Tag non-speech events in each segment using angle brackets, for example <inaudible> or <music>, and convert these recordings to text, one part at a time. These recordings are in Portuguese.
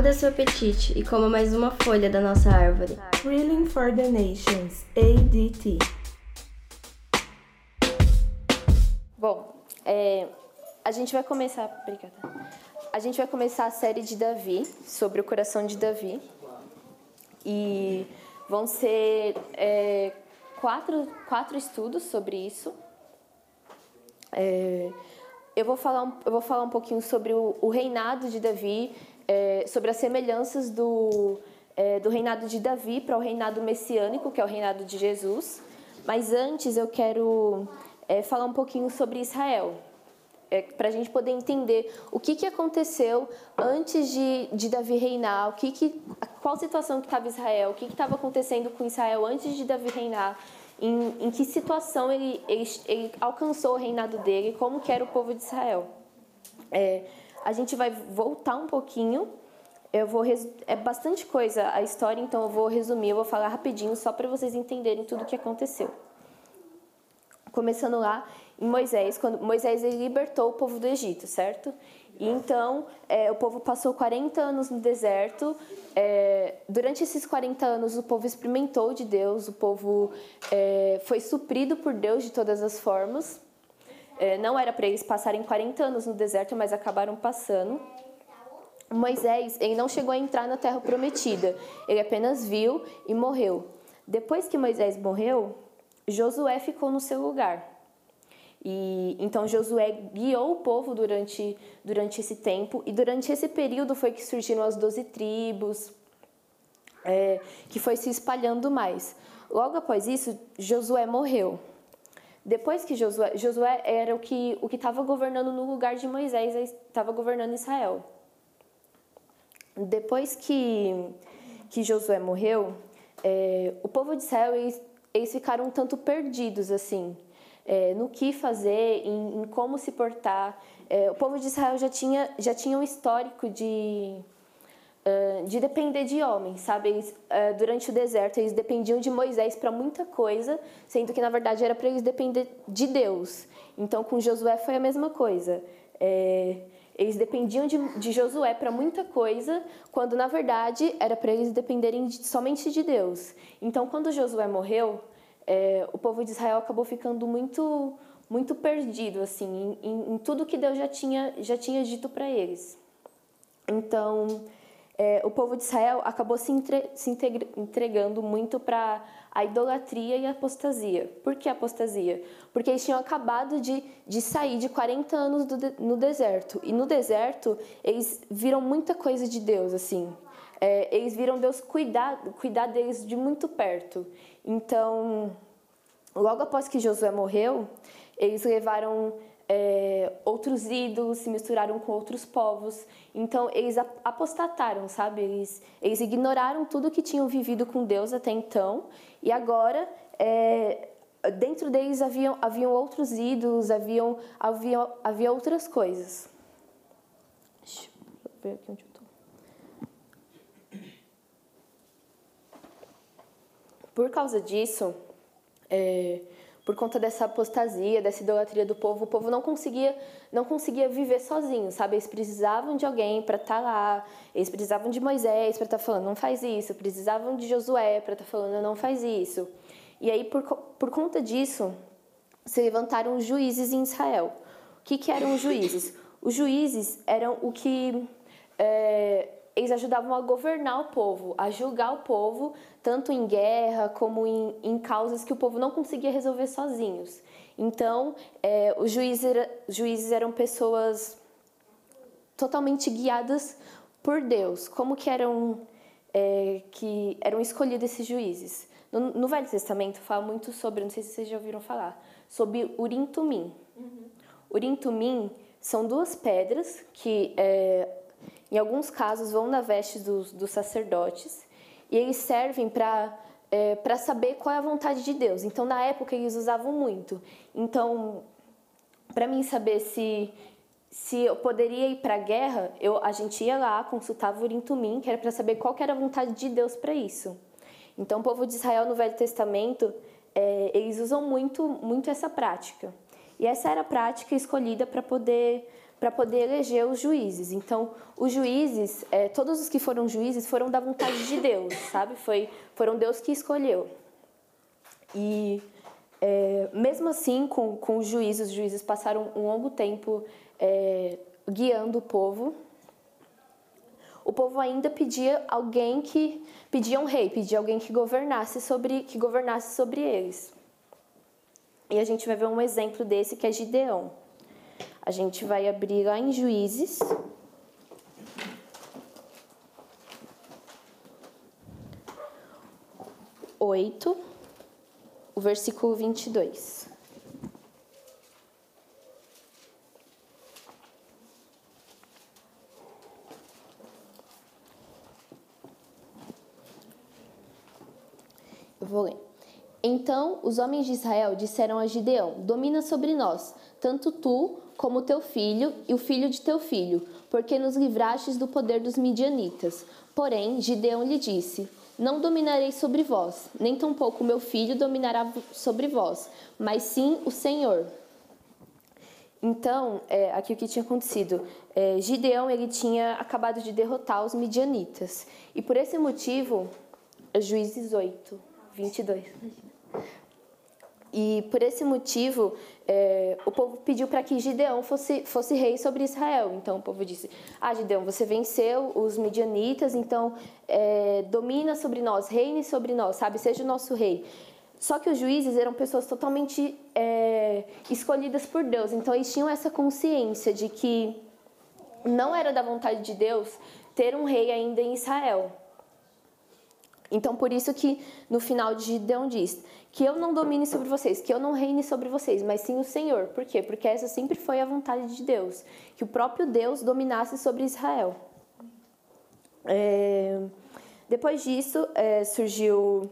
Abra seu apetite e coma mais uma folha da nossa árvore. Thrilling for the Nations, ADT. Bom, é, a gente vai começar. Obrigada. A gente vai começar a série de Davi, sobre o coração de Davi. E vão ser é, quatro, quatro estudos sobre isso. É, eu, vou falar um, eu vou falar um pouquinho sobre o, o reinado de Davi, é, sobre as semelhanças do, é, do reinado de Davi para o reinado messiânico, que é o reinado de Jesus. Mas antes eu quero é, falar um pouquinho sobre Israel, é, para a gente poder entender o que, que aconteceu antes de, de Davi reinar, o que que, qual situação que estava Israel, o que estava acontecendo com Israel antes de Davi reinar, em, em que situação ele, ele, ele, alcançou o reinado dele, como que era o povo de Israel. É, a gente vai voltar um pouquinho, eu vou é bastante coisa a história, então eu vou resumir, eu vou falar rapidinho só para vocês entenderem tudo o que aconteceu. Começando lá em Moisés, quando Moisés libertou o povo do Egito, certo? E então é, o povo passou 40 anos no deserto. É, durante esses 40 anos, o povo experimentou de Deus, o povo é, foi suprido por Deus de todas as formas. É, não era para eles passarem 40 anos no deserto, mas acabaram passando. Moisés ele não chegou a entrar na terra prometida, ele apenas viu e morreu. Depois que Moisés morreu, Josué ficou no seu lugar. E então Josué guiou o povo durante, durante esse tempo e durante esse período foi que surgiram as doze tribos, é, que foi se espalhando mais. Logo após isso, Josué morreu. Depois que Josué, Josué era o que o que estava governando no lugar de Moisés, estava governando Israel. Depois que que Josué morreu, é, o povo de Israel eles eles ficaram um tanto perdidos assim é, no que fazer, em, em como se portar. É, o povo de Israel já tinha já tinha um histórico de de depender de homens, sabe? Eles, uh, durante o deserto eles dependiam de Moisés para muita coisa, sendo que na verdade era para eles depender de Deus. Então com Josué foi a mesma coisa. É, eles dependiam de, de Josué para muita coisa, quando na verdade era para eles dependerem de, somente de Deus. Então, quando Josué morreu, é, o povo de Israel acabou ficando muito muito perdido assim em, em, tudo que Deus já tinha já tinha dito para eles. Então, é, o povo de Israel acabou se, entre, se entregando muito para a idolatria e a apostasia. Por que apostasia? Porque eles tinham acabado de, de sair de 40 anos do, no deserto. E no deserto, eles viram muita coisa de Deus, assim. É, eles viram Deus cuidar, cuidar deles de muito perto. Então, logo após que Josué morreu, eles levaram é, outros ídolos, se misturaram com outros povos. Então, eles apostataram, sabe? Eles, eles ignoraram tudo que tinham vivido com Deus até então e agora, é, dentro deles haviam, haviam outros ídolos, haviam, havia, havia outras coisas. Deixa eu ver aqui onde eu estou. Por causa disso, é, por conta dessa apostasia, dessa idolatria do povo, o povo não conseguia, não conseguia viver sozinho, sabe? Eles precisavam de alguém para estar tá lá, eles precisavam de Moisés para estar tá falando, não faz isso, precisavam de Josué para estar tá falando, não faz isso. E aí, por, por conta disso, se levantaram juízes em Israel. O que, que eram os juízes? Os juízes eram o que. É, eles ajudavam a governar o povo, a julgar o povo, tanto em guerra como em, em causas que o povo não conseguia resolver sozinhos. Então, é, os juízes, era, juízes eram pessoas totalmente guiadas por Deus. Como que eram é, que eram escolhidos esses juízes? No, no, Velho Testamento fala muito sobre, não sei se vocês já ouviram falar, sobre Urim Tumim. Uhum. Urim Tumim são duas pedras que é, em alguns casos, vão na veste dos, dos sacerdotes e eles servem para é, para saber qual é a vontade de Deus. Então, na época, eles usavam muito. Então, para mim saber se se eu poderia ir para a guerra, eu, a gente ia lá, consultava o Urim que era para saber qual era a vontade de Deus para isso. Então, o povo de Israel no Velho Testamento, é, eles usam muito, muito essa prática. E essa era a prática escolhida para poder para poder eleger os juízes. Então, os juízes, é, todos os que foram juízes foram da vontade de Deus, sabe? Foi, foram Deus que escolheu. E é, mesmo assim, com, com os juízes, os juízes passaram um longo tempo é, guiando o povo. O povo ainda pedia alguém que pedia um rei, pedia alguém que governasse sobre que governasse sobre eles. E a gente vai ver um exemplo desse que é Gideão. A gente vai abrir lá em Juízes. Oito, o versículo vinte e dois. Eu vou ler. Então os homens de Israel disseram a Gideão: Domina sobre nós, tanto tu como teu filho e o filho de teu filho, porque nos livrastes do poder dos midianitas. Porém, Gideão lhe disse: Não dominarei sobre vós, nem tampouco meu filho dominará sobre vós, mas sim o Senhor. Então, é, aqui o que tinha acontecido? É, Gideão ele tinha acabado de derrotar os midianitas. E por esse motivo, Juízes 8, 22. E por esse motivo, é, o povo pediu para que Gideão fosse, fosse rei sobre Israel. Então o povo disse: Ah, Gideão, você venceu os midianitas, então é, domina sobre nós, reine sobre nós, sabe? Seja o nosso rei. Só que os juízes eram pessoas totalmente é, escolhidas por Deus, então eles tinham essa consciência de que não era da vontade de Deus ter um rei ainda em Israel. Então, por isso que no final de Gideão diz que eu não domine sobre vocês, que eu não reine sobre vocês, mas sim o Senhor. Por quê? Porque essa sempre foi a vontade de Deus, que o próprio Deus dominasse sobre Israel. É... Depois disso, é, surgiu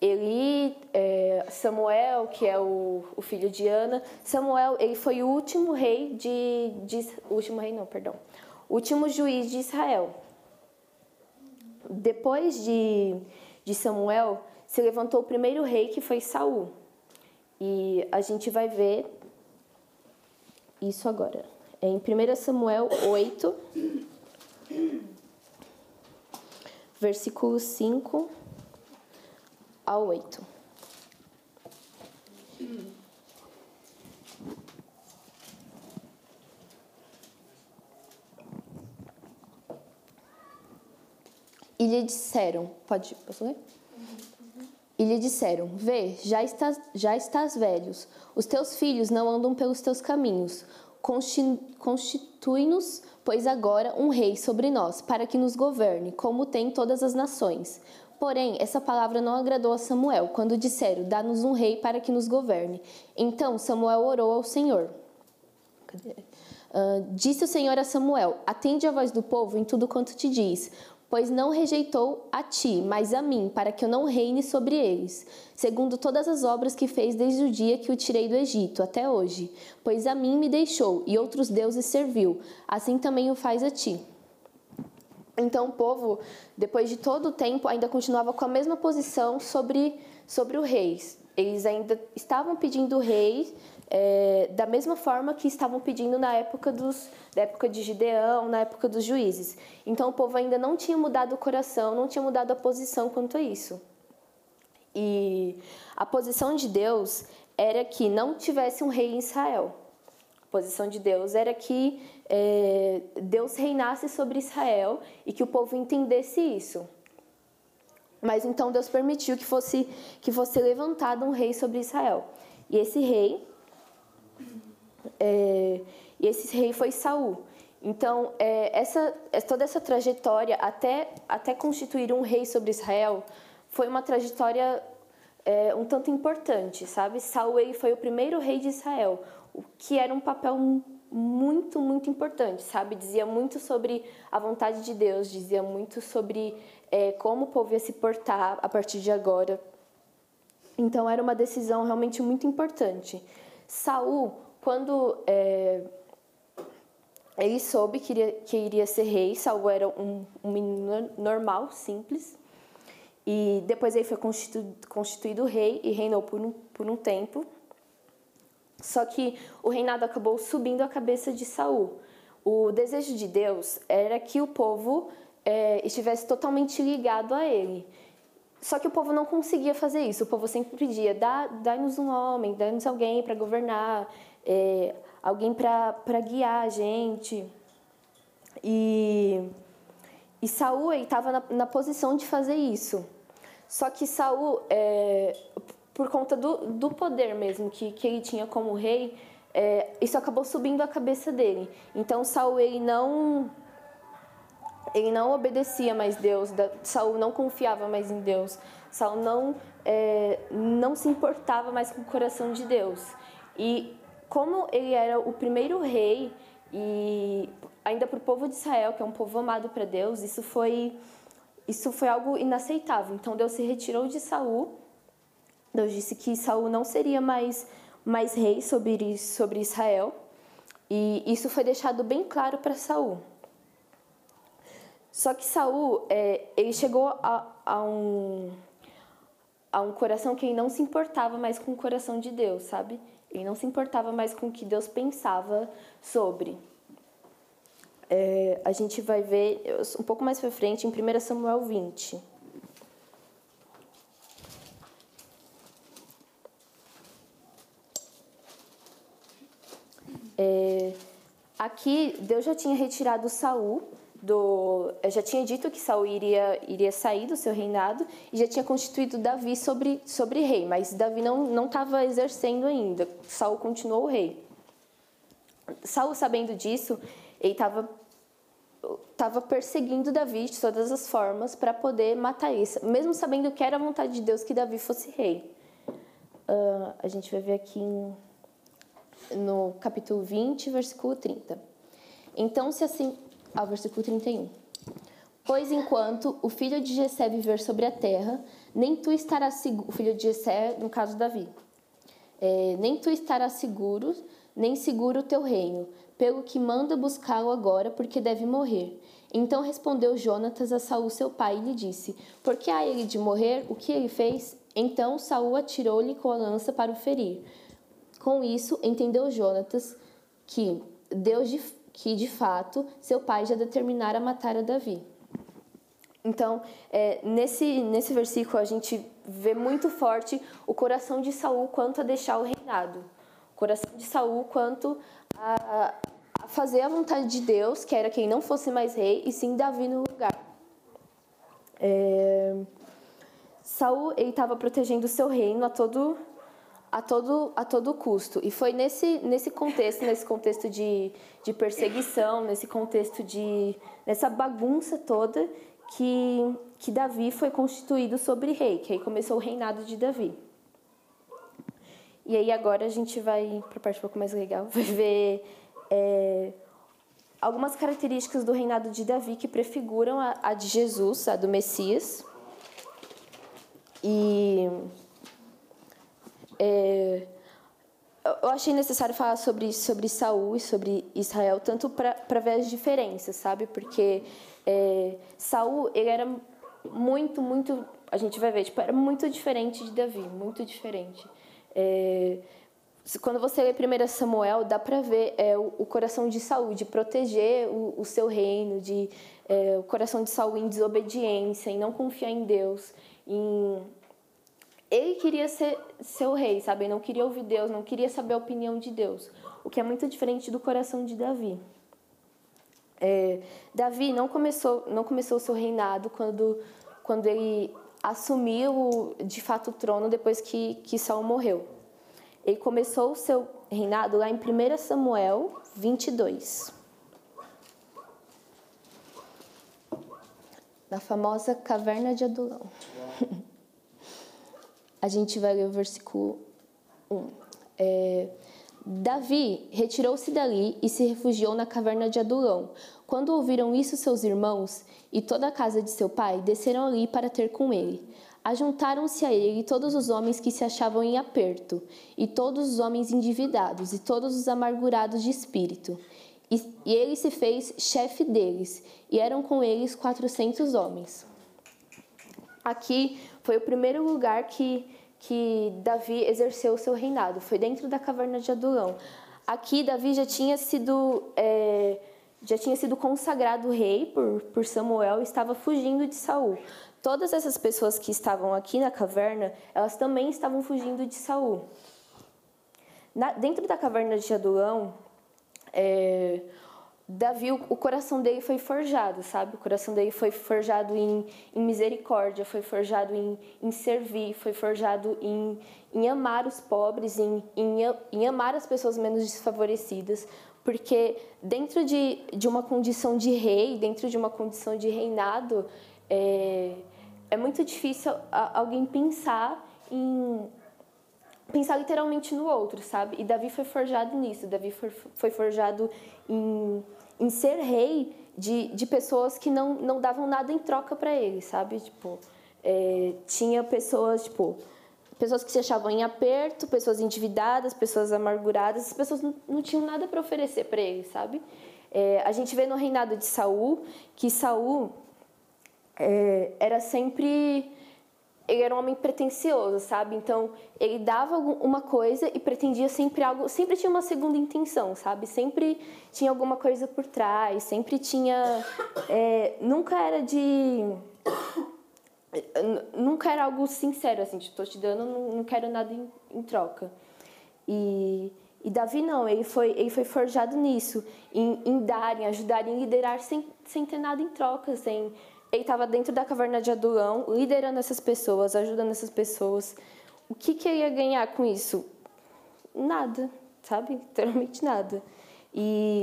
Eli, é, Samuel, que é o, o, filho de Ana. Samuel, ele foi o último rei de, de último rei não, perdão, último juiz de Israel. Depois de, de Samuel, se levantou o primeiro rei que foi Saul. E a gente vai ver isso agora. É em 1 Samuel 8, versículo 5 ao 8. E lhe disseram, pode, posso ler? E lhe disseram: Vê, já estás, já estás velhos, os teus filhos não andam pelos teus caminhos. Constitui-nos, pois agora, um rei sobre nós, para que nos governe, como tem todas as nações. Porém, essa palavra não agradou a Samuel, quando disseram: Dá-nos um rei para que nos governe. Então Samuel orou ao Senhor. Uh, disse o Senhor a Samuel: Atende a voz do povo em tudo quanto te diz, pois não rejeitou a ti, mas a mim, para que eu não reine sobre eles, segundo todas as obras que fez desde o dia que o tirei do Egito até hoje. Pois a mim me deixou e outros deuses serviu, assim também o faz a ti. Então o povo, depois de todo o tempo, ainda continuava com a mesma posição sobre, sobre o rei. Eles ainda estavam pedindo o rei é, da mesma forma que estavam pedindo na época, dos, da época de Gideão, na época dos juízes. Então o povo ainda não tinha mudado o coração, não tinha mudado a posição quanto a isso. E a posição de Deus era que não tivesse um rei em Israel. A posição de Deus era que é, Deus reinasse sobre Israel e que o povo entendesse isso. Mas então Deus permitiu que fosse, que fosse levantado um rei sobre Israel. E esse rei é, e esse rei foi Saul. Então, é, essa, é, toda essa trajetória até, até constituir um rei sobre Israel foi uma trajetória é, um tanto importante, sabe? Saul foi o primeiro rei de Israel, o que era um papel muito, muito importante, sabe? Dizia muito sobre a vontade de Deus, dizia muito sobre é, como o povo ia se portar a partir de agora. Então, era uma decisão realmente muito importante. Saul, quando é, ele soube que iria, que iria ser rei, Saul era um, um menino normal, simples, e depois ele foi constituído, constituído rei e reinou por um, por um tempo. Só que o reinado acabou subindo a cabeça de Saul. O desejo de Deus era que o povo é, estivesse totalmente ligado a Ele. Só que o povo não conseguia fazer isso. O povo sempre pedia: dá-nos um homem, dá-nos alguém para governar, é, alguém para guiar a gente. E, e Saul estava na, na, posição de fazer isso. Só que Saul, é, por conta do, do poder mesmo que, que ele tinha como rei, é, isso acabou subindo a cabeça dele. Então Saul ele não ele não obedecia mais Deus, Saul não confiava mais em Deus, Saul não é, não se importava mais com o coração de Deus. E como ele era o primeiro rei e ainda para o povo de Israel, que é um povo amado para Deus, isso foi isso foi algo inaceitável. Então Deus se retirou de Saul. Deus disse que Saul não seria mais mais rei sobre sobre Israel. E isso foi deixado bem claro para Saul. Só que Saul, é, ele chegou a, a, um a um coração que ele não se importava mais com o coração de Deus, sabe? Ele não se importava mais com o que Deus pensava sobre. É, a gente vai ver um pouco mais para frente em 1 Samuel 20. É, aqui Deus já tinha retirado Saul do já tinha dito que Saul iria iria sair do seu reinado e já tinha constituído Davi sobre sobre rei, mas Davi não estava exercendo ainda. Saul continuou o rei. Saul sabendo disso, ele estava estava perseguindo Davi de todas as formas para poder matar ele, mesmo sabendo que era a vontade de Deus que Davi fosse rei. Uh, a gente vai ver aqui em, no capítulo 20, versículo 30. Então, se assim, ao versículo 31. Pois enquanto o filho de Jessé viver sobre a terra, nem tu estarás seguro, o filho de Jessé, no caso Davi, é, nem tu estarás seguro, nem seguro o teu reino, pelo que manda buscá-lo agora, porque deve morrer. Então respondeu Jonatas a Saul seu pai e lhe disse: Por que há ele de morrer? O que ele fez? Então Saul atirou-lhe com a lança para o ferir. Com isso entendeu Jonatas que Deus de que de fato seu pai já determinara matar a Davi. Então, é, nesse, nesse versículo a gente vê muito forte o coração de Saul quanto a deixar o reinado. O coração de Saul quanto a, a fazer a vontade de Deus, que era quem não fosse mais rei, e sim Davi no lugar. É, Saul estava protegendo o seu reino a todo a todo, a todo custo. E foi nesse, nesse contexto, nesse contexto de, de perseguição, nesse contexto de. nessa bagunça toda, que, que Davi foi constituído sobre rei, que aí começou o reinado de Davi. E aí agora a gente vai para a parte um pouco mais legal, <laughs> vai ver é, algumas características do reinado de Davi que prefiguram a, a de Jesus, a do Messias. E é, eu achei necessário falar sobre, sobre Saul e sobre Israel, tanto para ver as diferenças, sabe? Porque é, Saul, ele era muito, muito. A gente vai ver, tipo, era muito diferente de Davi, muito diferente. É, quando você lê 1 Samuel, dá para ver é, o, o, coração de Saul, de proteger o, o seu reino, de, é, o coração de Saul em desobediência, em não confiar em Deus, em ele queria ser, o rei, sabe? Ele não queria ouvir Deus, não queria saber a opinião de Deus. O que é muito diferente do coração de Davi. É, Davi não começou, não começou o seu reinado quando, quando ele assumiu de fato o trono depois que, que Saul morreu. Ele começou o seu reinado lá em 1 Samuel 22. Na famosa caverna de Adulão. <laughs> a gente vai ler o versículo 1. É, Davi retirou-se dali e se refugiou na caverna de Adulão. Quando ouviram isso seus irmãos e toda a casa de seu pai, desceram ali para ter com ele. Ajuntaram-se a ele todos os homens que se achavam em aperto, e todos os homens endividados, e todos os amargurados de espírito. E, e ele se fez chefe deles, e eram com eles quatrocentos homens. Aqui foi o primeiro lugar que, que Davi exerceu o seu reinado, foi dentro da caverna de Adulão. Aqui Davi já tinha sido é, já tinha sido consagrado rei por, por Samuel e estava fugindo de Saul. Todas essas pessoas que estavam aqui na caverna, elas também estavam fugindo de Saul. Na, dentro da caverna de Adulão, é, Davi, o, coração dele foi forjado, sabe? O coração dele foi forjado em, em misericórdia, foi forjado em, em servir, foi forjado em, em amar os pobres, em, em, em amar as pessoas menos desfavorecidas, porque dentro de, de uma condição de rei, dentro de uma condição de reinado, é, é muito difícil alguém pensar em pensar literalmente no outro, sabe? E Davi foi forjado nisso. Davi foi, forjado em, em ser rei de, de pessoas que não, não davam nada em troca para ele, sabe? Tipo, é, tinha pessoas, tipo, pessoas que se achavam em aperto, pessoas endividadas, pessoas amarguradas, as pessoas não, não tinham nada para oferecer para ele, sabe? É, a gente vê no reinado de Saul que Saul é, era sempre ele era um homem pretensioso, sabe? Então, ele dava uma coisa e pretendia sempre algo, sempre tinha uma segunda intenção, sabe? Sempre tinha alguma coisa por trás, sempre tinha. É, nunca era de. Nunca era algo sincero, assim, estou te dando, não, não quero nada em, em troca. E, e Davi não, ele foi, ele foi forjado nisso, em, em dar, em ajudar, em liderar sem, sem ter nada em troca, sem ele estava dentro da caverna de Adulão, liderando essas pessoas, ajudando essas pessoas. O que, que ia ganhar com isso? Nada, sabe? <laughs> Literalmente nada. E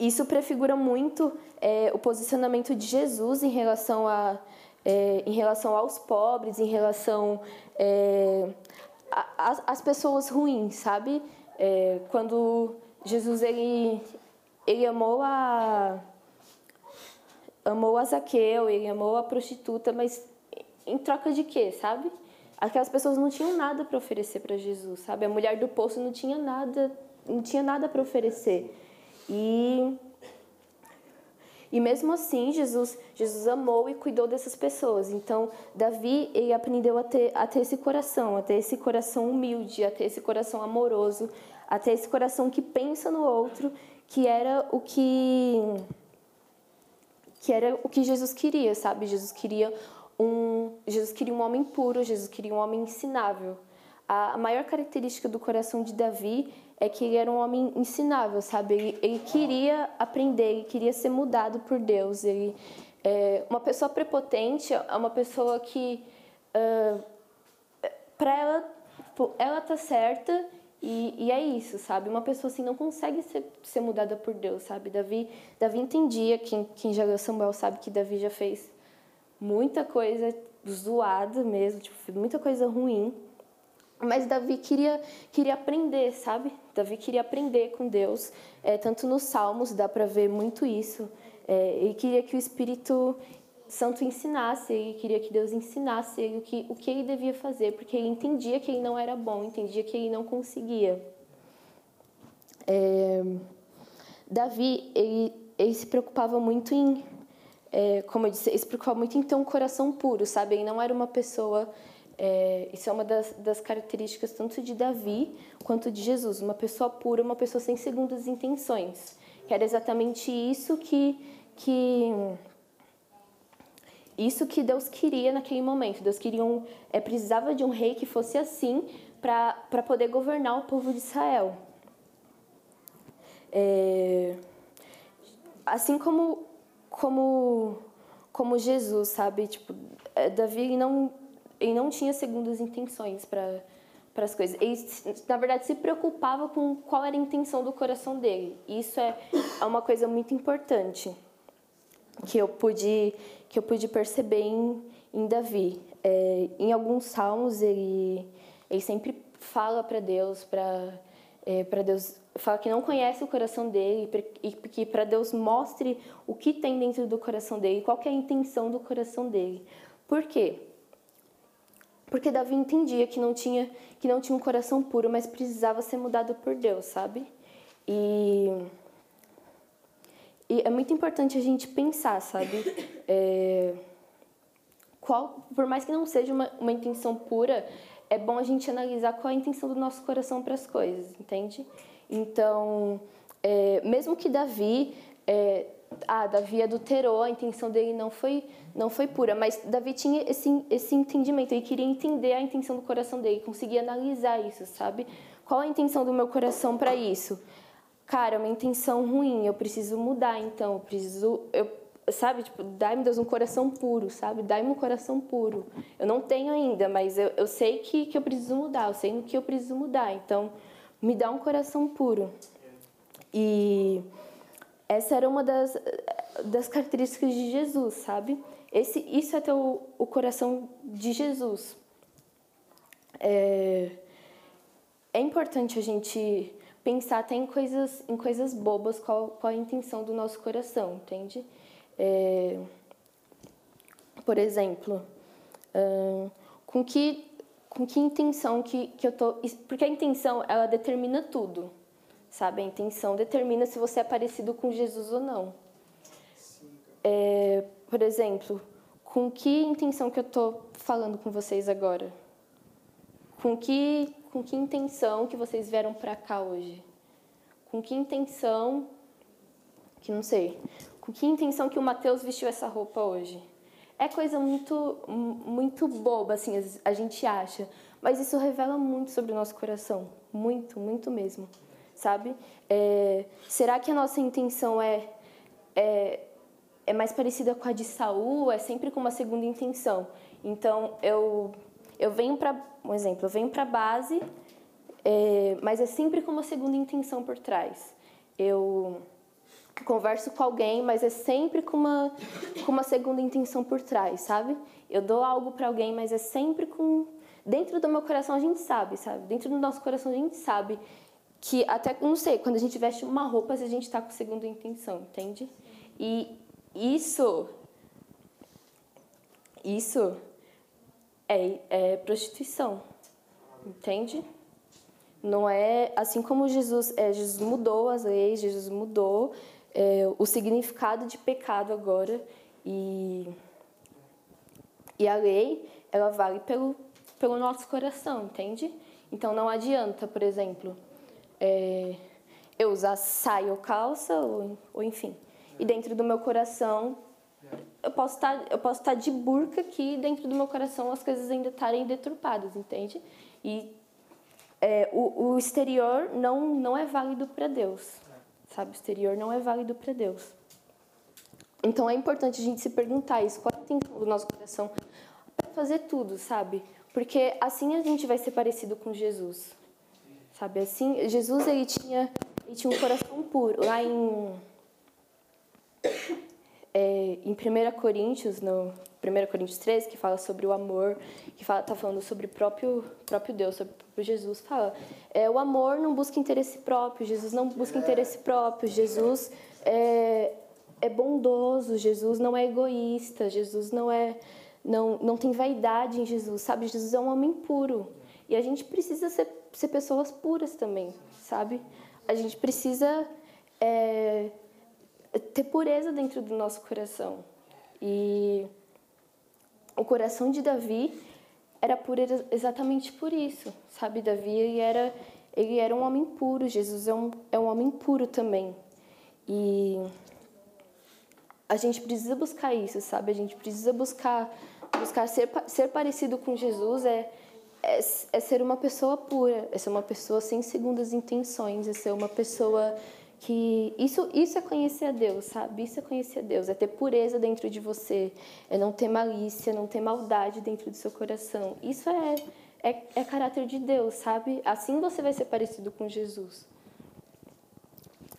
isso prefigura muito é, o posicionamento de Jesus em relação, a, é, em relação aos pobres, em relação é, às pessoas ruins, sabe? É, quando Jesus ele, ele amou a amou a Zaqueu, ele amou a prostituta, mas em troca de quê, sabe? Aquelas pessoas não tinham nada para oferecer para Jesus, sabe? A mulher do poço não tinha nada, não tinha nada para oferecer. E e mesmo assim, Jesus, Jesus amou e cuidou dessas pessoas. Então, Davi, ele aprendeu a ter, a ter esse coração, a ter esse coração humilde, a ter esse coração amoroso, a ter esse coração que pensa no outro, que era o que que era o que Jesus queria, sabe? Jesus queria um, Jesus queria um homem puro, Jesus queria um homem ensinável. A, maior característica do coração de Davi é que ele era um homem ensinável, sabe? Ele, ele queria aprender, ele queria ser mudado por Deus. Ele, é, uma pessoa prepotente é uma pessoa que, uh, para ela, ela tá certa e, e, é isso, sabe? Uma pessoa assim não consegue ser, ser mudada por Deus, sabe? Davi, Davi entendia, quem, quem já leu Samuel sabe que Davi já fez muita coisa zoada mesmo, tipo, muita coisa ruim. Mas Davi queria, queria aprender, sabe? Davi queria aprender com Deus. É, tanto nos Salmos dá para ver muito isso. É, ele queria que o Espírito Santo ensinasse, ele queria que Deus ensinasse ele o que, o que ele devia fazer, porque ele entendia que ele não era bom, entendia que ele não conseguia. É, Davi, ele, ele se preocupava muito em, é, como eu disse, ele se preocupava muito em ter um coração puro, sabe? Ele não era uma pessoa, é, isso é uma das, das características tanto de Davi quanto de Jesus, uma pessoa pura, uma pessoa sem segundas intenções. Que era exatamente isso que, que isso que Deus queria naquele momento. Deus queria um, é, precisava de um rei que fosse assim para poder governar o povo de Israel. É, assim como, como, como Jesus, sabe? Tipo, é, Davi não, ele não tinha segundas intenções para para as coisas. Ele, na verdade, se preocupava com qual era a intenção do coração dele. Isso é, é uma coisa muito importante que eu pude que eu pude perceber em, em Davi. É, em alguns salmos ele, ele sempre fala para Deus, para é, para Deus fala que não conhece o coração dele e que para Deus mostre o que tem dentro do coração dele, qual é a intenção do coração dele. Por quê? Porque Davi entendia que não tinha que não tinha um coração puro, mas precisava ser mudado por Deus, sabe? E e é muito importante a gente pensar, sabe? É, qual, por mais que não seja uma, uma intenção pura, é bom a gente analisar qual é a intenção do nosso coração para as coisas, entende? Então, é, mesmo que Davi, é, ah, Davi adulterou, a intenção dele não foi, não foi pura, mas Davi tinha esse, esse entendimento, ele queria entender a intenção do coração dele, conseguia analisar isso, sabe? Qual a intenção do meu coração para isso? Cara, é uma intenção ruim, eu preciso mudar, então, eu preciso, eu, sabe, tipo, dai-me Deus um coração puro, sabe? Dai-me um coração puro. Eu não tenho ainda, mas eu, eu sei que, que eu preciso mudar, eu sei no que eu preciso mudar, então, me dá um coração puro. E essa era uma das, das características de Jesus, sabe? Esse, isso é ter o, o coração de Jesus. É, é importante a gente pensar até em coisas, em coisas bobas, qual, qual a intenção do nosso coração, entende? É, por exemplo, uh, com que com que intenção que, que eu tô porque a intenção ela determina tudo sabe? A intenção determina se você é parecido com Jesus ou não. É, por exemplo, com que intenção que eu estou falando com vocês agora? Com que, com que intenção que vocês vieram para cá hoje? Com que intenção, que não sei, com que intenção que o Mateus vestiu essa roupa hoje? É coisa muito, muito boba, assim, a gente acha, mas isso revela muito sobre o nosso coração, muito, muito mesmo sabe? É, será que a nossa intenção é, é, é mais parecida com a de Saul? É sempre com uma segunda intenção. Então, eu, eu venho para, um exemplo, eu venho para a base, é, mas é sempre com uma segunda intenção por trás. Eu converso com alguém, mas é sempre com uma, com uma segunda intenção por trás, sabe? Eu dou algo para alguém, mas é sempre com dentro do meu coração a gente sabe, sabe? Dentro do nosso coração a gente sabe que até, não sei, quando a gente veste uma roupa, a gente está com segunda intenção, entende? E isso, isso é, é prostituição, entende? Não é assim como Jesus, é, Jesus mudou as leis, Jesus mudou é, o significado de pecado agora e e a lei ela vale pelo pelo nosso coração, entende? Então não adianta, por exemplo, é, eu usar saia ou calça, ou, ou enfim. E dentro do meu coração, eu posso estar, tá, eu posso estar tá de burca aqui, dentro do meu coração as coisas ainda estarem deturpadas, entende? E é, o, o exterior não, não é válido para Deus, sabe? O exterior não é válido para Deus. Então é importante a gente se perguntar isso, qual é a intenção do nosso coração para fazer tudo, sabe? Porque assim a gente vai ser parecido com Jesus. Sabe assim? Jesus ele tinha, ele tinha um coração puro. Lá em é, em 1 Coríntios, no 1 Coríntios 3, que fala sobre o amor, que fala, tá falando sobre o próprio, próprio Deus, sobre o próprio Jesus, fala, é, o amor não busca interesse próprio, Jesus não busca interesse próprio, Jesus é, é bondoso, Jesus não é egoísta, Jesus não é não, não tem vaidade em Jesus, sabe? Jesus é um homem puro. E a gente precisa ser ser pessoas puras também, sabe? A gente precisa é, ter pureza dentro do nosso coração. E o coração de Davi era puro exatamente por isso, sabe? Davi ele era, ele era um homem puro, Jesus é um, é um homem puro também. E a gente precisa buscar isso, sabe? A gente precisa buscar, buscar ser, ser parecido com Jesus, é é, é ser uma pessoa pura, é ser uma pessoa sem segundas intenções, é ser uma pessoa que isso isso é conhecer a Deus, sabe? Isso é conhecer a Deus, é ter pureza dentro de você, é não ter malícia, não ter maldade dentro do seu coração. Isso é é, é caráter de Deus, sabe? Assim você vai ser parecido com Jesus.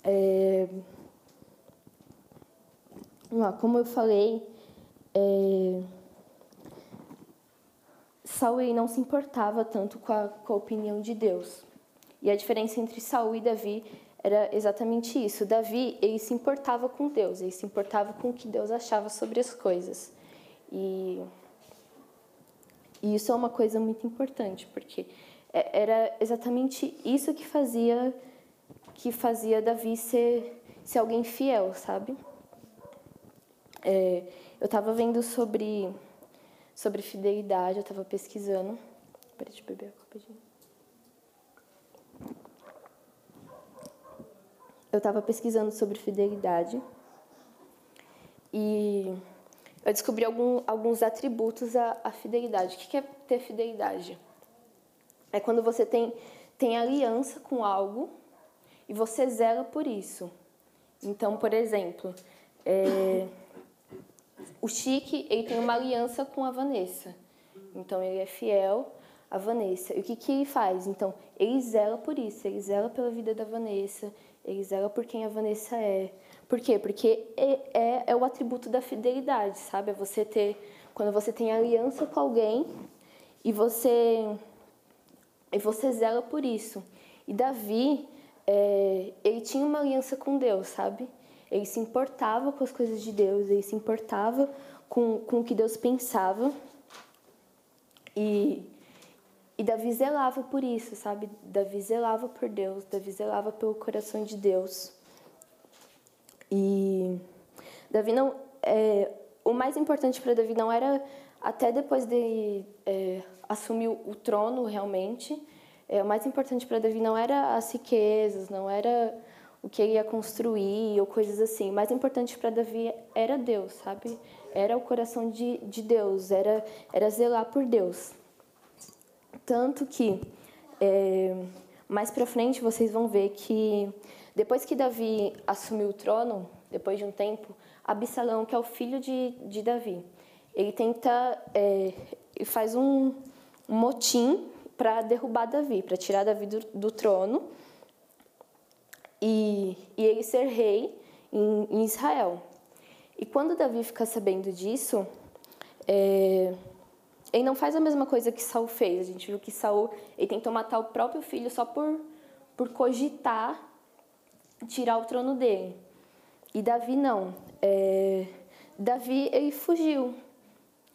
É... Como eu falei, é... Saul não se importava tanto com a, com a opinião de Deus. E a diferença entre Saul e Davi era exatamente isso. Davi, ele se importava com Deus, ele se importava com o que Deus achava sobre as coisas. E, e isso é uma coisa muito importante, porque é, era exatamente isso que fazia que fazia Davi ser, ser alguém fiel, sabe? É, eu estava vendo sobre sobre fidelidade, eu estava pesquisando. Peraí, deixa eu beber rapidinho. Eu estava pesquisando sobre fidelidade e eu descobri algum, alguns atributos à, à fidelidade. O que é ter fidelidade? É quando você tem, tem aliança com algo e você zela por isso. Então, por exemplo, é, o Chique ele tem uma aliança com a Vanessa. Então, ele é fiel à Vanessa. E o que, que ele faz? Então, ele zela por isso, ele zela pela vida da Vanessa, ele zela por quem a Vanessa é. Por quê? Porque é, é, é o atributo da fidelidade, sabe? É você ter. Quando você tem aliança com alguém e você. E você zela por isso. E Davi, é, ele tinha uma aliança com Deus, sabe? Ele se importava com as coisas de Deus, ele se importava com, com o que Deus pensava. E, e Davi zelava por isso, sabe? Davi zelava por Deus, Davi zelava pelo coração de Deus. E Davi não. É, o mais importante para Davi não era, até depois de é, assumir o trono realmente, é, o mais importante para Davi não era as riquezas, não era o que ele ia construir ou coisas assim. O mais importante para Davi era Deus, sabe? Era o coração de, de Deus, era, era zelar por Deus. Tanto que é, mais para frente vocês vão ver que depois que Davi assumiu o trono, depois de um tempo, Absalão, que é o filho de, de Davi, ele tenta, é, faz um, motim para derrubar Davi, para tirar Davi do, do trono e, e, ele ser rei em, em, Israel. E quando Davi fica sabendo disso, é, ele não faz a mesma coisa que Saul fez. A gente viu que Saul ele tentou matar o próprio filho só por, por cogitar tirar o trono dele. E Davi não. É, Davi ele fugiu.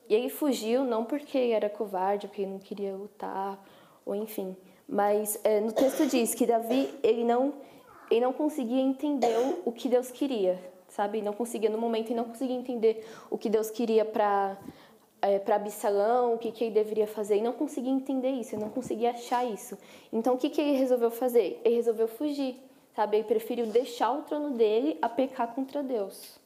E ele fugiu não porque ele era covarde, porque ele não queria lutar, ou enfim. Mas é, no texto diz que Davi ele não ele não conseguia entender o que Deus queria, sabe? Não conseguia no momento e não conseguia entender o que Deus queria para é, para Absalão, o que, que ele deveria fazer, e não conseguia entender isso, não conseguia achar isso. Então, o que, que ele resolveu fazer? Ele resolveu fugir sabe? Ele preferiu deixar o trono dele a pecar contra Deus.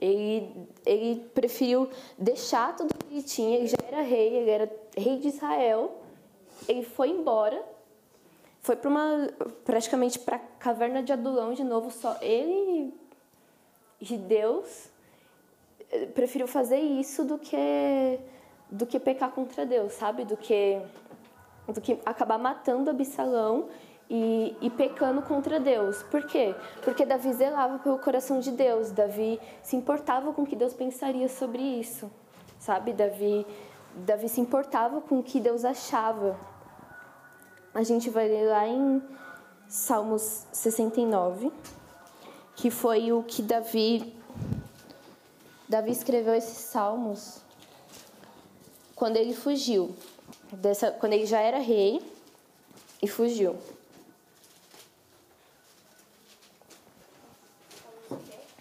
Ele, ele preferiu deixar tudo que ele tinha, ele já era rei, ele era rei de Israel. Ele foi embora, foi para uma praticamente para a caverna de Adulão de novo, só ele e Deus preferiu fazer isso do que do que pecar contra Deus, sabe? Do que do que acabar matando Absalão e, e, pecando contra Deus. Por quê? Porque Davi zelava pelo coração de Deus. Davi se importava com o que Deus pensaria sobre isso, sabe? Davi, Davi se importava com o que Deus achava. A gente vai ler lá em Salmos 69, que foi o que Davi Davi escreveu esses salmos quando ele fugiu, dessa, quando ele já era rei e fugiu.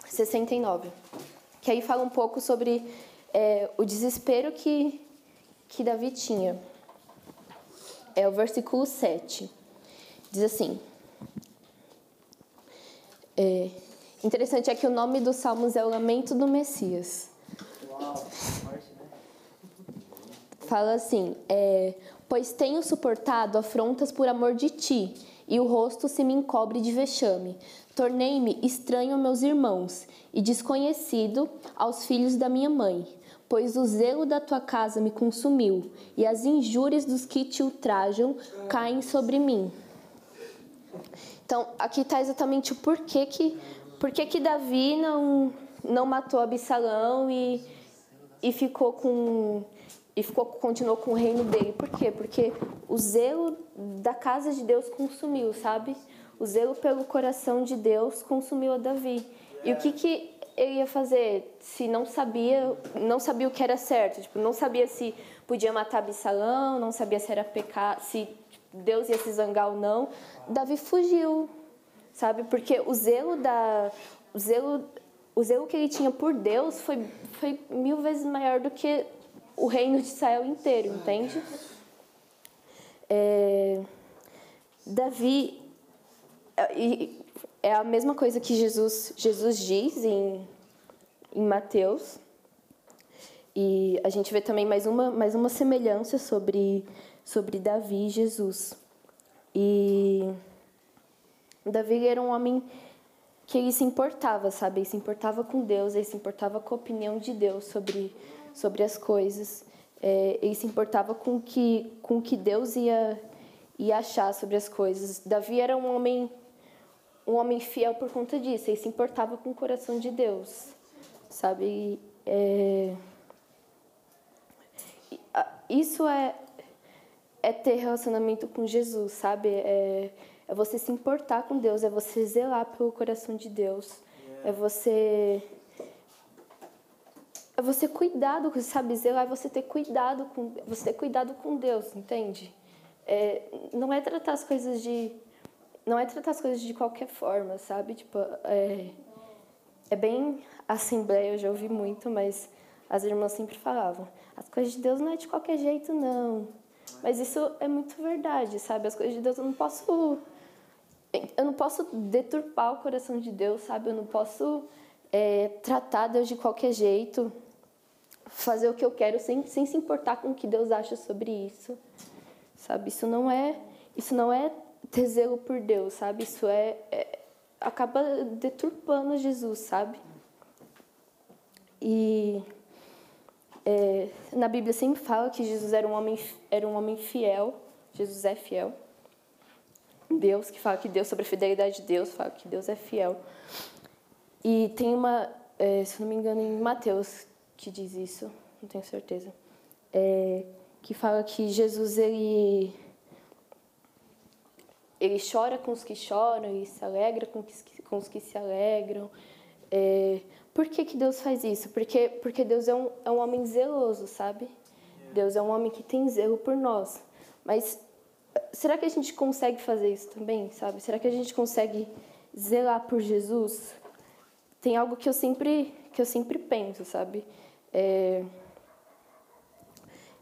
69, que aí fala um pouco sobre é, o desespero que, que Davi tinha. É o versículo 7. Diz assim. É, interessante é que o nome dos Salmos é o Lamento do Messias. Fala assim: é, Pois tenho suportado afrontas por amor de ti, e o rosto se me encobre de vexame. Tornei-me estranho a meus irmãos e desconhecido aos filhos da minha mãe, pois o zelo da tua casa me consumiu e as injúrias dos que te ultrajam caem sobre mim. Então, aqui está exatamente o porquê que, porquê que Davi não, não matou Absalão e, e ficou com e ficou, continuou com o reino dele. Por quê? Porque o zelo da casa de Deus consumiu, sabe? O zelo pelo coração de Deus consumiu a Davi. E o que, que ele ia fazer se não sabia, não sabia o que era certo? Tipo, não sabia se podia matar Absalão, não sabia se era pecado, se Deus ia se zangar ou não. Davi fugiu, sabe? Porque o zelo da o zelo o zelo que ele tinha por Deus foi, foi mil vezes maior do que o reino de Israel inteiro, entende? É, Davi, é a mesma coisa que Jesus, Jesus diz em, em Mateus. E a gente vê também mais uma, mais uma semelhança sobre, sobre Davi e Jesus. E Davi era um homem que ele se importava, sabe? Ele se importava com Deus, ele se importava com a opinião de Deus sobre, sobre as coisas. É, ele se importava com que, com que Deus ia, ia achar sobre as coisas. Davi era um homem um homem fiel por conta disso. Ele se importava com o coração de Deus, sabe? É... Isso é, é ter relacionamento com Jesus, sabe? É, é você se importar com Deus, é você zelar pelo coração de Deus, é você é você cuidado, sabe? Zelar é você ter cuidado com você ter cuidado com Deus, entende? É, não é tratar as coisas de não é tratar as coisas de qualquer forma, sabe? Tipo, é, é bem assembleia, eu já ouvi muito, mas as irmãs sempre falavam: as coisas de Deus não é de qualquer jeito, não. Mas isso é muito verdade, sabe? As coisas de Deus eu não posso. Eu não posso deturpar o coração de Deus, sabe? Eu não posso é, tratar Deus de qualquer jeito, fazer o que eu quero sem, sem se importar com o que Deus acha sobre isso, sabe? Isso não é, isso não é ter zelo por Deus, sabe? Isso é, é acaba deturpando Jesus, sabe? E é, na Bíblia sempre fala que Jesus era um homem era um homem fiel. Jesus é fiel. Deus que fala que Deus sobre a fidelidade de Deus fala que Deus é fiel. E tem uma, é, se não me engano, em Mateus que diz isso, não tenho certeza, é, que fala que Jesus ele ele chora com os que choram e se alegra com, que, com os que se alegram. É, por que, que Deus faz isso? Porque, porque Deus é um, é um homem zeloso, sabe? Deus é um homem que tem zelo por nós. Mas será que a gente consegue fazer isso também, sabe? Será que a gente consegue zelar por Jesus? Tem algo que eu sempre, que eu sempre penso, sabe? É,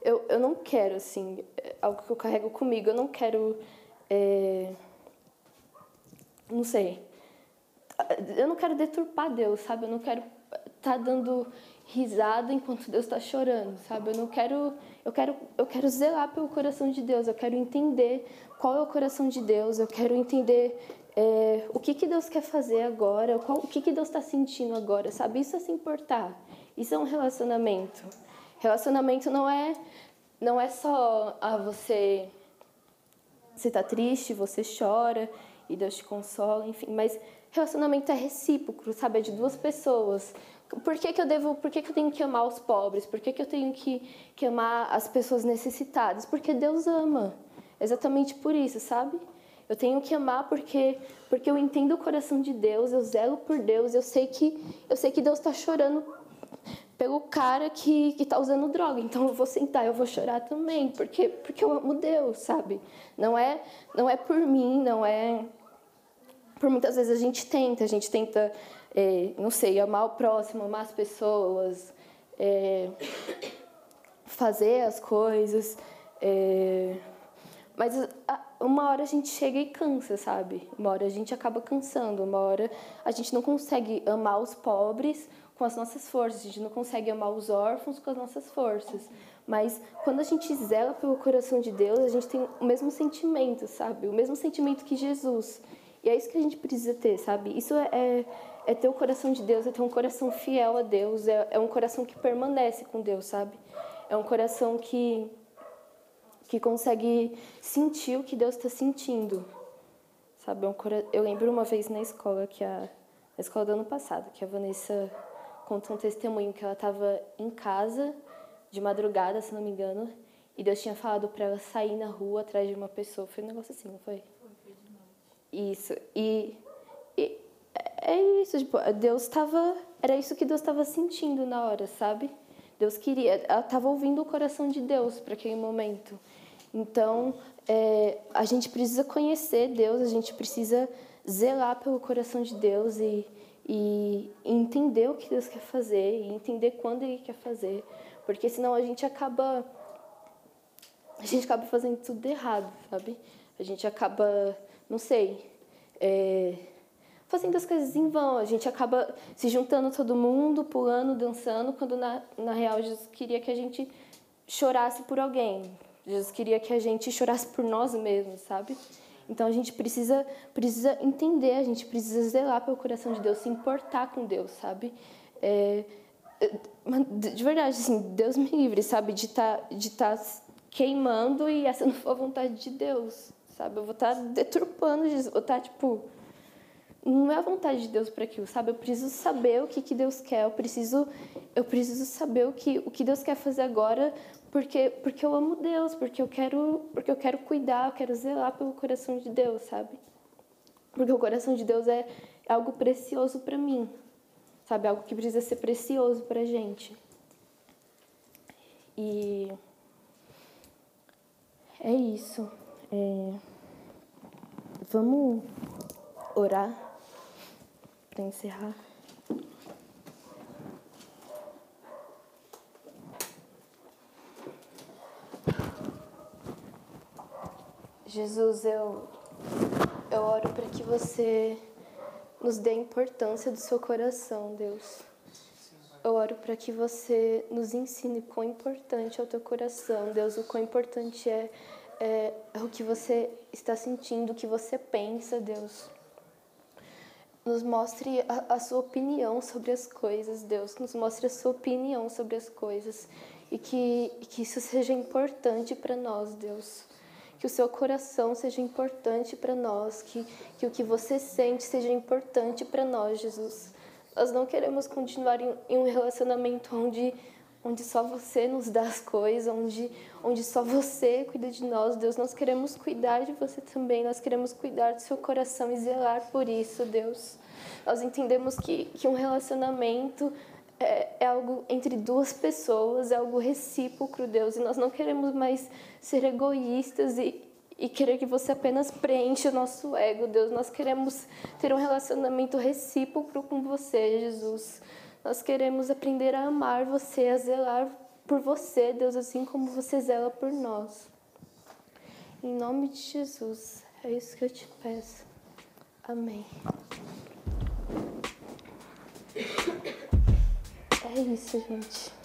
eu, eu não quero, assim, é algo que eu carrego comigo, eu não quero é, não sei. Eu não quero deturpar Deus, sabe? Eu não quero estar tá dando risada enquanto Deus está chorando, sabe? Eu não quero, eu quero, eu quero zelar pelo coração de Deus. Eu quero entender qual é o coração de Deus. Eu quero entender é, o que que Deus quer fazer agora, qual, o que que Deus está sentindo agora, sabe? Isso é se importar. Isso é um relacionamento. Relacionamento não é, não é só a ah, você você está triste, você chora e Deus te consola, enfim. Mas relacionamento é recíproco, sabe? É de duas pessoas. Por que, que eu devo, por que, que eu tenho que amar os pobres? Por que, que eu tenho que, que amar as pessoas necessitadas? Porque Deus ama. Exatamente por isso, sabe? Eu tenho que amar porque porque eu entendo o coração de Deus, eu zelo por Deus, eu sei que eu sei que Deus está chorando pelo cara que, que tá usando droga. Então eu vou sentar, eu vou chorar também, porque, porque eu amo Deus, sabe? Não é, não é por mim, não é. Por muitas vezes a gente tenta, a gente tenta, é, não sei, amar o próximo, amar as pessoas, é, fazer as coisas. É, mas uma hora a gente chega e cansa, sabe? Uma hora a gente acaba cansando, uma hora a gente não consegue amar os pobres com as nossas forças, a gente não consegue amar os órfãos com as nossas forças. Mas quando a gente zela pelo coração de Deus, a gente tem o mesmo sentimento, sabe? O mesmo sentimento que Jesus. E é isso que a gente precisa ter, sabe? Isso é, é, é ter o coração de Deus, é ter um coração fiel a Deus, é, é um coração que permanece com Deus, sabe? É um coração que, que consegue sentir o que Deus está sentindo, sabe? É um. Eu lembro uma vez na escola que a na escola do ano passado, que a Vanessa conta um testemunho que ela estava em casa de madrugada, se não me engano, e Deus tinha falado para ela sair na rua atrás de uma pessoa. Foi um negócio assim, não foi? Foi, de Isso. E é isso, tipo, Deus estava, era isso que Deus estava sentindo na hora, sabe? Deus queria, ela estava ouvindo o coração de Deus para aquele momento. Então, é, a gente precisa conhecer Deus, a gente precisa zelar pelo coração de Deus e e entender o que Deus quer fazer e entender quando Ele quer fazer, porque senão a gente acaba a gente acaba fazendo tudo errado, sabe? A gente acaba, não sei, é, fazendo as coisas em vão. A gente acaba se juntando todo mundo, pulando, dançando, quando na, na real Jesus queria que a gente chorasse por alguém. Jesus queria que a gente chorasse por nós mesmos, sabe? Então a gente precisa precisa entender, a gente precisa zelar pelo coração de Deus, se importar com Deus, sabe? É, de verdade, assim, Deus me livre, sabe? De estar tá, de tá queimando e essa não for a vontade de Deus, sabe? Eu vou estar tá deturpando vou estar, tá, tipo... Não é a vontade de Deus para aquilo, sabe? Eu preciso saber o que, que Deus quer, eu preciso, eu preciso saber o que, o que Deus quer fazer agora, porque, porque eu amo Deus, porque eu, quero, porque eu quero cuidar, eu quero zelar pelo coração de Deus, sabe? Porque o coração de Deus é, é algo precioso para mim, sabe? Algo que precisa ser precioso para gente. E é isso. É... Vamos orar para encerrar. Jesus, eu, eu oro para que você nos dê a importância do seu coração, Deus. Eu oro para que você nos ensine quão importante é o teu coração, Deus, o quão importante é, é, é o que você está sentindo, o que você pensa, Deus. Nos mostre a, a sua opinião sobre as coisas, Deus. Nos mostre a sua opinião sobre as coisas. E que, que isso seja importante para nós, Deus que o seu coração seja importante para nós, que, que o que você sente seja importante para nós, Jesus. Nós não queremos continuar em, em, um relacionamento onde, onde só você nos dá as coisas, onde, onde só você cuida de nós, Deus. Nós queremos cuidar de você também, nós queremos cuidar do seu coração e zelar por isso, Deus. Nós entendemos que, que um relacionamento é, é, algo entre duas pessoas, é algo recíproco, Deus, e nós não queremos mais ser egoístas e, e querer que você apenas preencha o nosso ego, Deus. Nós queremos ter um relacionamento recíproco com você, Jesus. Nós queremos aprender a amar você, a zelar por você, Deus, assim como você zela por nós. Em nome de Jesus, é isso que eu te peço. Amém. É isso, gente.